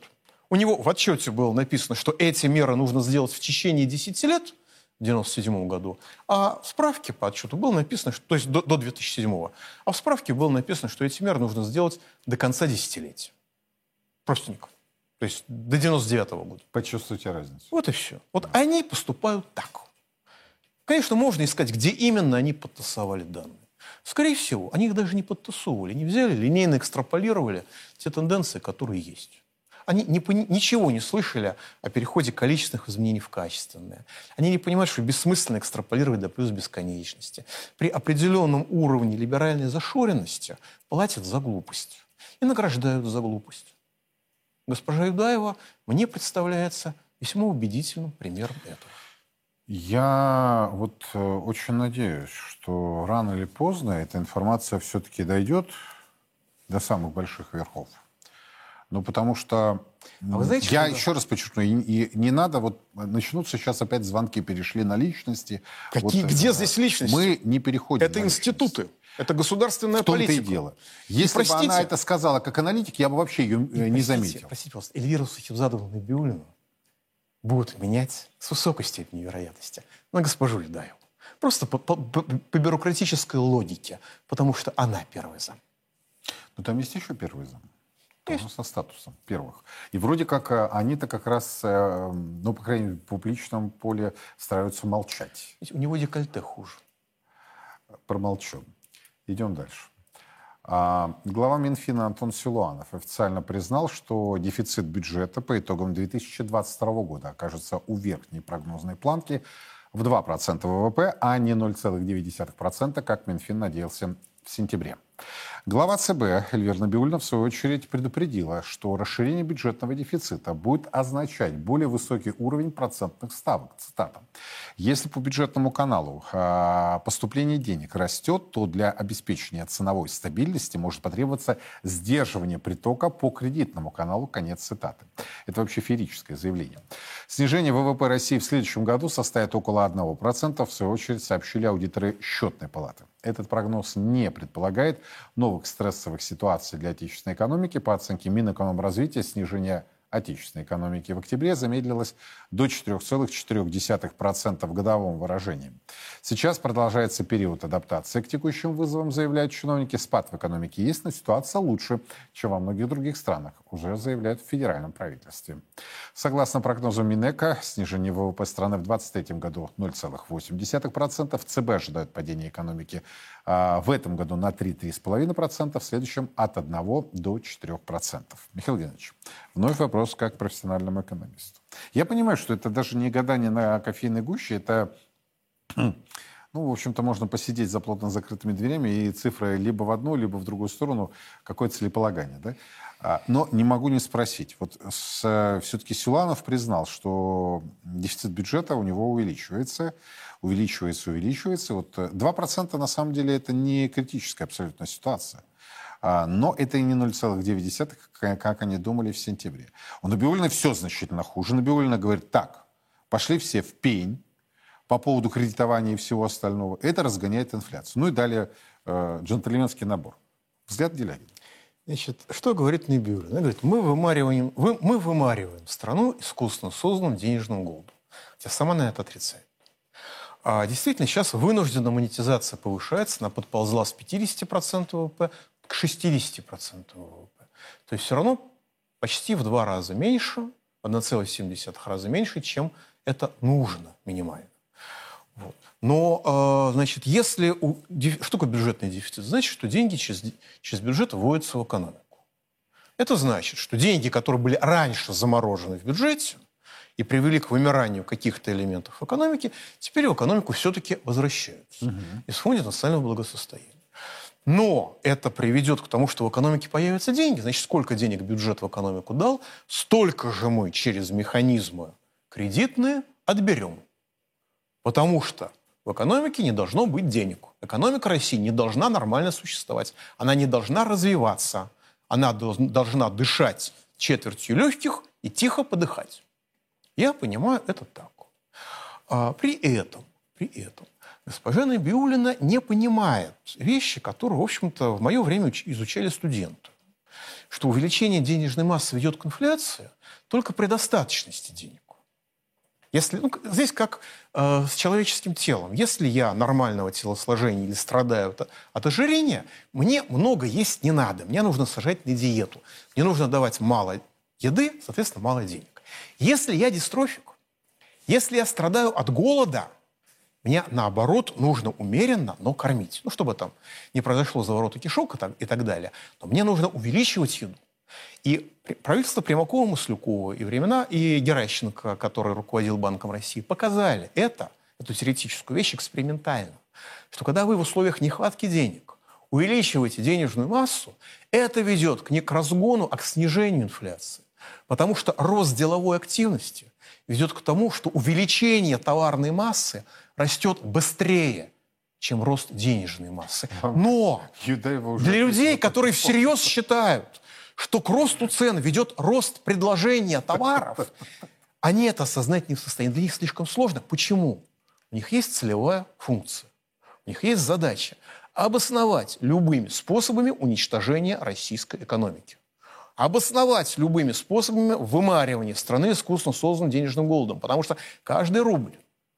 У него в отчете было написано, что эти меры нужно сделать в течение 10 лет, в 1997 году, а в справке по отчету было написано, что, то есть до, до 2007, а в справке было написано, что эти меры нужно сделать до конца десятилетия. Простенько. То есть до 99 года. почувствуйте разницу. Вот и все. Вот они поступают так. Конечно, можно искать, где именно они подтасовали данные. Скорее всего, они их даже не подтасовывали, не взяли, линейно экстраполировали те тенденции, которые есть. Они не ничего не слышали о переходе количественных изменений в качественные. Они не понимают, что бессмысленно экстраполировать до плюс бесконечности. При определенном уровне либеральной зашоренности платят за глупость и награждают за глупость. Госпожа Юдаева мне представляется весьма убедительным примером этого. Я вот э, очень надеюсь, что рано или поздно эта информация все-таки дойдет до самых больших верхов. Ну, потому что А вы знаете, я еще раз подчеркну, и, и не надо, вот начнутся сейчас опять звонки, перешли на личности. Какие- Вот, где э, здесь личности? Мы не переходим Это на институты, личности. это государственная В том-то политика. и дело. Если простите. бы она это сказала как аналитик, я бы вообще ее э, не Простите, заметил. Простите, пожалуйста, Эльвира Сахибзадовна Набиуллина будут менять с высокой степенью вероятности на госпожу Ледаеву. Просто по, по, по, по бюрократической логике, потому что она первый зам. Но там есть еще первый зам. Тоже со статусом первых. И вроде как э, они-то как раз, э, ну, по крайней мере, в публичном поле стараются молчать. Ведь у него декольте хуже. Промолчу. Идем дальше. А, глава Минфина Антон Силуанов официально признал, что дефицит бюджета по итогам 2022 года окажется у верхней прогнозной планки в 2% ВВП, а не 0,9%, как Минфин надеялся в сентябре. Глава ЦБ Эльвира Набиульна, в свою очередь, предупредила, что расширение бюджетного дефицита будет означать более высокий уровень процентных ставок. Цитата. Если по бюджетному каналу э, поступление денег растет, то для обеспечения ценовой стабильности может потребоваться сдерживание притока по кредитному каналу. Конец цитаты. Это вообще феерическое заявление. Снижение ВВП России в следующем году составит около 1%, в свою очередь сообщили аудиторы счетной палаты. Этот прогноз не предполагает новых стрессовых ситуаций для отечественной экономики. По оценке Минэкономразвития, снижение отечественной экономики в октябре замедлилась до 4,4% в годовом выражении. Сейчас продолжается период адаптации к текущим вызовам, заявляют чиновники. Спад в экономике есть, но ситуация лучше, чем во многих других странах, уже заявляют в федеральном правительстве. Согласно прогнозу Минэка, снижение ВВП страны в 2023 году 0,8%. В ЦБ ожидают падение экономики а, в этом году на 3-3,5%, в следующем от 1 до 4%. Михаил Геннадьевич, вновь вопрос как профессиональному экономисту. Я понимаю, что это даже не гадание на кофейной гуще, это, ну, в общем-то, можно посидеть за плотно закрытыми дверями, и цифры либо в одну, либо в другую сторону, какое целеполагание, да? А, но не могу не спросить. Вот все-таки Силанов признал, что дефицит бюджета у него увеличивается, увеличивается, увеличивается. Вот 2% э, на самом деле это не критическая абсолютно ситуация. А, но это и не 0,9, как они думали в сентябре. У Набиулина все значительно хуже. Набиулина говорит, так, пошли все в пень по поводу кредитования и всего остального. Это разгоняет инфляцию. Ну и далее э, джентльменский набор. Взгляд Делягина. Значит, что говорит Набиулина? Она говорит, мы вымариваем, вы, мы вымариваем страну искусственно созданным денежным голодом. Хотя сама на это отрицает. А действительно, сейчас вынуждена монетизация повышается, она подползла с 50% ВВП к 60% ВВП. То есть все равно почти в два раза меньше, 1,7 раза меньше, чем это нужно минимально. Вот. Но, э, значит, если... У, что такое бюджетный дефицит? Значит, что деньги через, через бюджет вводятся в экономику. Это значит, что деньги, которые были раньше заморожены в бюджете и привели к вымиранию каких-то элементов экономики, теперь в экономику все-таки возвращаются угу. из фонда национального благосостояния. Но это приведет к тому, что в экономике появятся деньги. Значит, сколько денег бюджет в экономику дал, столько же мы через механизмы кредитные отберем. Потому что в экономике не должно быть денег. Экономика России не должна нормально существовать. Она не должна развиваться. Она должна дышать четвертью легких и тихо подыхать. Я понимаю это так. А при этом, при этом госпожа Набиулина не понимает вещи, которые, в общем-то, в мое время изучали студенты. Что увеличение денежной массы ведет к инфляции только при достаточности денег. Если, ну, здесь как э, с человеческим телом. Если я нормального телосложения или страдаю от, от ожирения, мне много есть не надо. Мне нужно сажать на диету. Мне нужно давать мало еды, соответственно, мало денег. Если я дистрофик, если я страдаю от голода, мне, наоборот, нужно умеренно, но кормить. Ну, чтобы там не произошло заворота кишок и так, далее. Но мне нужно увеличивать еду. И правительство Примакова, Маслюкова и времена, и Геращенко, который руководил Банком России, показали это, эту теоретическую вещь экспериментально. Что когда вы в условиях нехватки денег увеличиваете денежную массу, это ведет к не к разгону, а к снижению инфляции. Потому что рост деловой активности ведет к тому, что увеличение товарной массы растет быстрее, чем рост денежной массы. Но для людей, которые всерьез считают, что к росту цен ведет рост предложения товаров, они это осознать не в состоянии. Для них слишком сложно. Почему? У них есть целевая функция. У них есть задача обосновать любыми способами уничтожения российской экономики. Обосновать любыми способами вымаривание страны искусственно созданным денежным голодом. Потому что каждый рубль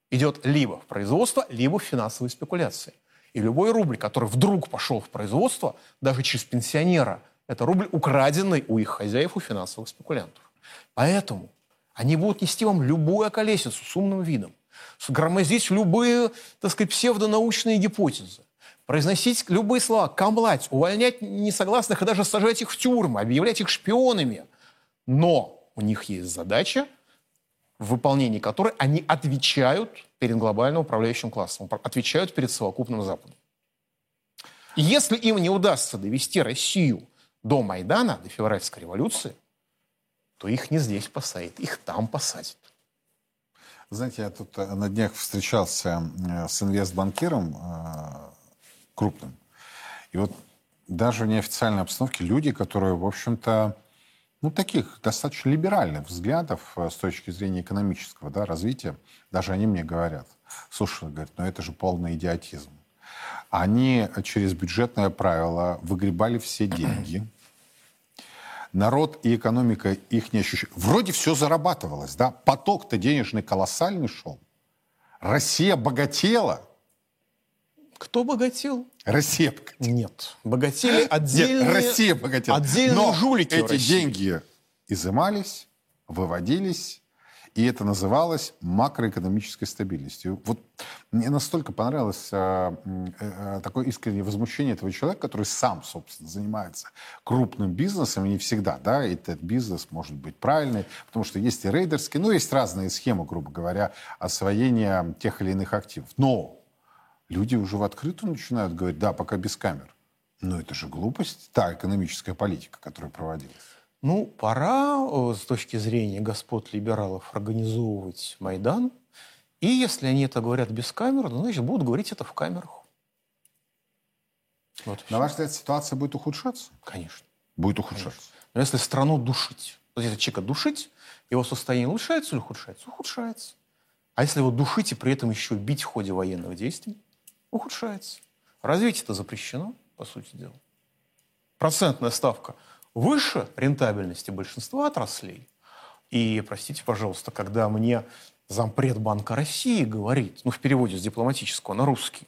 идет либо в производство, либо в финансовые спекуляции. И любой рубль, который вдруг пошел в производство, даже через пенсионера, это рубль, украденный у их хозяев, у финансовых спекулянтов. Поэтому они будут нести вам любую околесицу с умным видом, громоздить любые, так сказать, псевдонаучные гипотезы, произносить любые слова, камлать, увольнять несогласных и даже сажать их в тюрьмы, объявлять их шпионами. Но у них есть задача, в выполнении которой они отвечают перед глобальным управляющим классом, отвечают перед совокупным Западом. И если им не удастся довести Россию до Майдана, до февральской революции, то их не здесь посадят, их там посадят. Знаете, я тут э, на днях встречался э, с инвестбанкиром э, крупным. И вот даже в неофициальной обстановке люди, которые, в общем-то, ну, таких достаточно либеральных взглядов с точки зрения экономического да, развития, даже они мне говорят, слушай, говорят, ну это же полный идиотизм. Они через бюджетное правило выгребали все деньги, народ и экономика их не ощущают. Вроде все зарабатывалось, да, поток-то денежный колоссальный шел. Россия богатела. Кто богател? Россия богатела. Нет, богатели отдельные, Нет, Россия богатела. отдельные Но жулики эти России. деньги изымались, выводились, и это называлось макроэкономической стабильностью. Вот мне настолько понравилось а, э, э, такое искреннее возмущение этого человека, который сам, собственно, занимается крупным бизнесом, и не всегда, да, этот бизнес может быть правильный, потому что есть и рейдерские, ну, есть разные схемы, грубо говоря, освоения тех или иных активов. Но люди уже в открытую начинают говорить, да, пока без камер. Но это же глупость, та экономическая политика, которая проводилась. Ну, пора э, с точки зрения господ либералов организовывать Майдан. И если они это говорят без камер, ну, значит, будут говорить это в камерах. Вот На ваш взгляд, ситуация будет ухудшаться? Конечно. Будет ухудшаться. Но если страну душить, вот если человека душить, его состояние улучшается или ухудшается? Ухудшается. А если его душить и при этом еще бить в ходе военных действий? Ухудшается. Развитие это запрещено, по сути дела. Процентная ставка выше рентабельности большинства отраслей. И, простите, пожалуйста, когда мне зампред Банка России говорит, ну, в переводе с дипломатического на русский,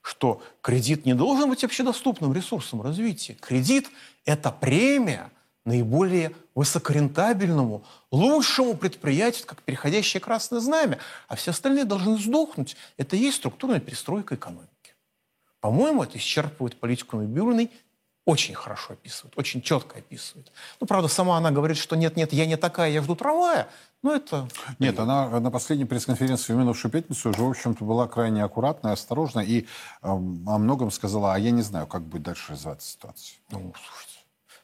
что кредит не должен быть общедоступным ресурсом развития. Кредит – это премия наиболее высокорентабельному, лучшему предприятию, как переходящее красное знамя, а все остальные должны сдохнуть. Это и есть структурная перестройка экономики. По-моему, это исчерпывает политику Набиулиной, очень хорошо описывает, очень четко описывает. Ну, правда, сама она говорит, что нет-нет, я не такая, я жду трамвая. Но это... Нет, она на последней пресс-конференции в минувшую пятницу уже, в общем-то, была крайне аккуратна и осторожна, и эм, о многом сказала, а я не знаю, как будет дальше развиваться ситуация. Ну, слушайте,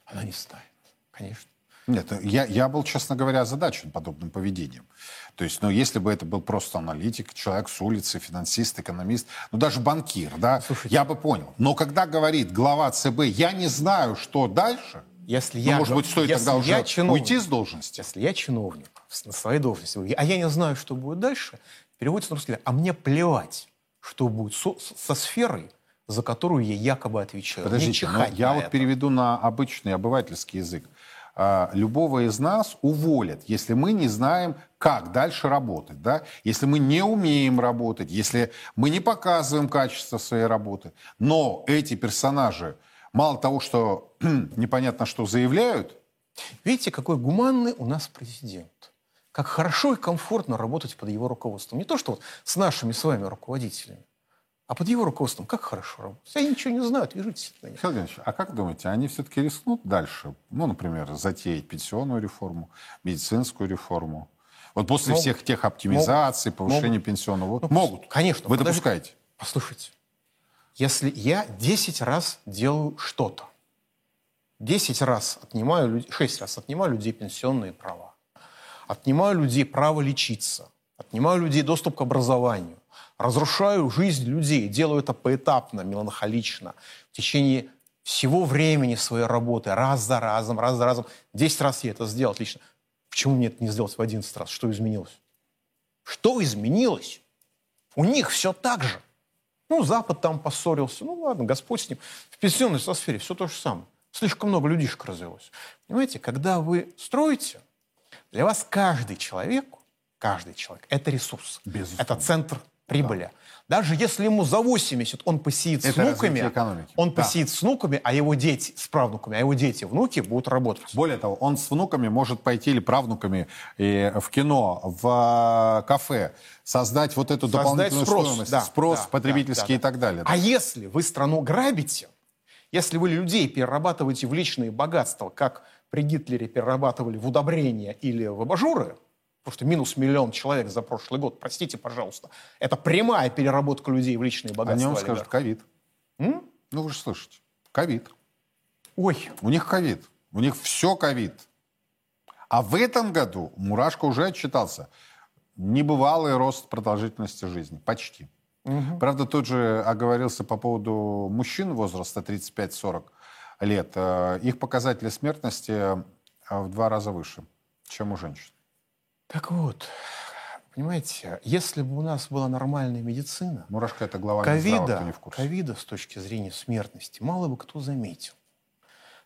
она не знает, конечно. Нет, я, я был, честно говоря, озадачен подобным поведением. То есть, ну, если бы это был просто аналитик, человек с улицы, финансист, экономист, ну, даже банкир, да, я бы понял. Но когда говорит глава ЦБ, я не знаю, что дальше, Если ну, я, может быть, стоит если тогда я уже чиновник, уйти с должности? Если я чиновник на своей должности, а я не знаю, что будет дальше, переводится на русский язык, а мне плевать, что будет со, со сферой, за которую я якобы отвечаю. Подождите, чихать я вот это. переведу на обычный обывательский язык. А, Любого из нас уволят, если мы не знаем, как дальше работать, да? Если мы не умеем работать, если мы не показываем качество своей работы. Но эти персонажи, мало того, что непонятно что заявляют, Видите, какой гуманный у нас президент. Как хорошо и комфортно работать под его руководством. Не то, что вот с нашими с вами руководителями, а под его руководством как хорошо работать. Они ничего не знают, на них. Михаил Геннадьевич, а как думаете, они все-таки рискнут дальше, ну, например, затеять пенсионную реформу, медицинскую реформу? Вот после Могут. всех тех оптимизаций, повышения Могут. пенсионного... Ну, могут. конечно. Вы Подожди. допускаете? Послушайте, если я 10 раз делаю что-то, 10 раз отнимаю, люд- 6 раз отнимаю людей пенсионные права, отнимаю людей право лечиться, отнимаю людей доступ к образованию, разрушаю жизнь людей, делаю это поэтапно, меланхолично, в течение всего времени своей работы, раз за разом, раз за разом. 10 раз я это сделал, отлично. Почему мне это не сделать в 11 раз? Что изменилось? Что изменилось? У них все так же. Ну, Запад там поссорился. Ну, ладно, Господь с ним. В пенсионной сфере все то же самое. Слишком много людишек развелось. Понимаете, когда вы строите, для вас каждый человек, каждый человек – это ресурс. Безусловно. Это центр прибыли. Даже если ему за 80 он посидит с Это внуками, развитие экономики. он Да. посидит с внуками, а его дети с правнуками, а его дети, внуки будут работать. Более того, он с внуками может пойти или правнуками и в кино, в э, кафе, создать вот эту Создать дополнительную спрос, стоимость, да, спрос да, потребительский да, да, и так далее. А если вы страну грабите, если вы людей перерабатываете в личные богатства, как при Гитлере перерабатывали в удобрения или в абажуры, потому что минус миллион человек за прошлый год, простите, пожалуйста, это прямая переработка людей в личные богатства. Они вам скажут ковид. Ну, вы же слышите. Ковид. Ой, У них ковид. У них все ковид. А в этом году Мурашко уже отчитался. Небывалый рост продолжительности жизни. Почти. Правда, тот же оговорился по поводу мужчин возраста 35-40 лет. Э, Их показатели смертности э, в два раза выше, чем у женщин. Так вот, понимаете, если бы у нас была нормальная медицина, Мурашко это глава ковида, не в курсе. ковида с точки зрения смертности мало бы кто заметил.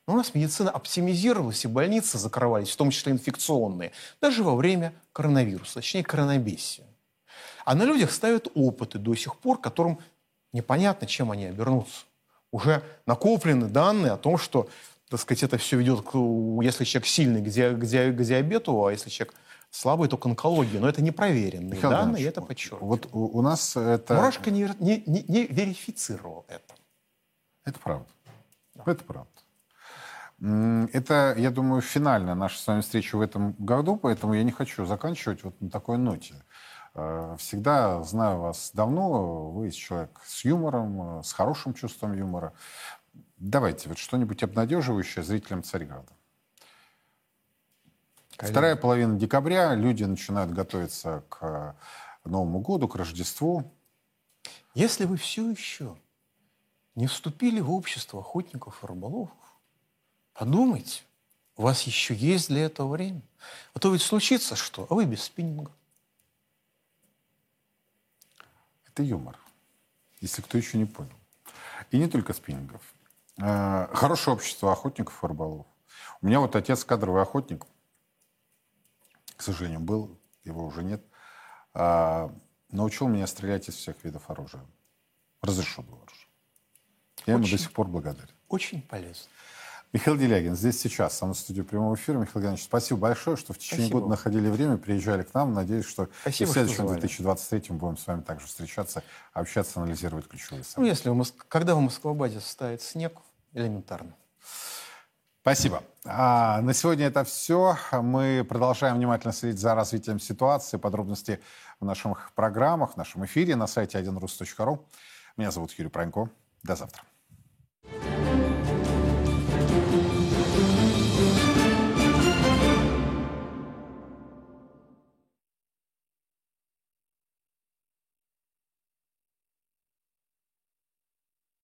Но у нас медицина оптимизировалась, и больницы закрывались, в том числе инфекционные, даже во время коронавируса, точнее коронабесия. А на людях ставят опыты до сих пор, которым непонятно, чем они обернутся. Уже накоплены данные о том, что, так сказать, это все ведет, к, если человек сильный, к, ди- к ди- к диабету, а если человек слабый, то к онкологии. Но это непроверенные Михаил данные, и это подчеркиваю. Вот у, у нас это... Мурашко не, не- не- не верифицировал это. Это правда. Это правда. Это, я думаю, финальная наша с вами встреча в этом году, поэтому я не хочу заканчивать вот на такой ноте. Э, Всегда знаю вас давно, вы человек с юмором, э, с хорошим чувством юмора. Давайте вот что-нибудь обнадеживающее зрителям Царьграда. Вторая половина декабря, люди начинают готовиться к Новому году, к Рождеству. Если вы все еще не вступили в общество охотников и рыболовов, подумайте, у вас еще есть для этого время. А то ведь случится что, а вы без спиннинга. Это юмор, если кто еще не понял. И не только спиннингов. Э, Хорошее общество охотников и рыболов. У меня вот отец кадровый охотник, к сожалению, был, его уже нет, а, научил меня стрелять из всех видов оружия. Разрешенного оружия. Я ему Очень. до сих пор благодарен. Очень полезно. Михаил Делягин здесь сейчас, сам на студии прямого эфира. Михаил Геннадьевич, спасибо большое, что в течение Спасибо года находили время, приезжали к нам. Надеюсь, что Спасибо, в что следующем звали. 2023 будем с вами также встречаться, общаться, анализировать ключевые события. Ну, если в Мос- когда в Москвабаде стоит снег, элементарно. Спасибо. А, на сегодня это все. Мы продолжаем внимательно следить за развитием ситуации. Подробности в наших программах, в нашем эфире на сайте 1rus.ru. Меня зовут Юрий Пронько. До завтра.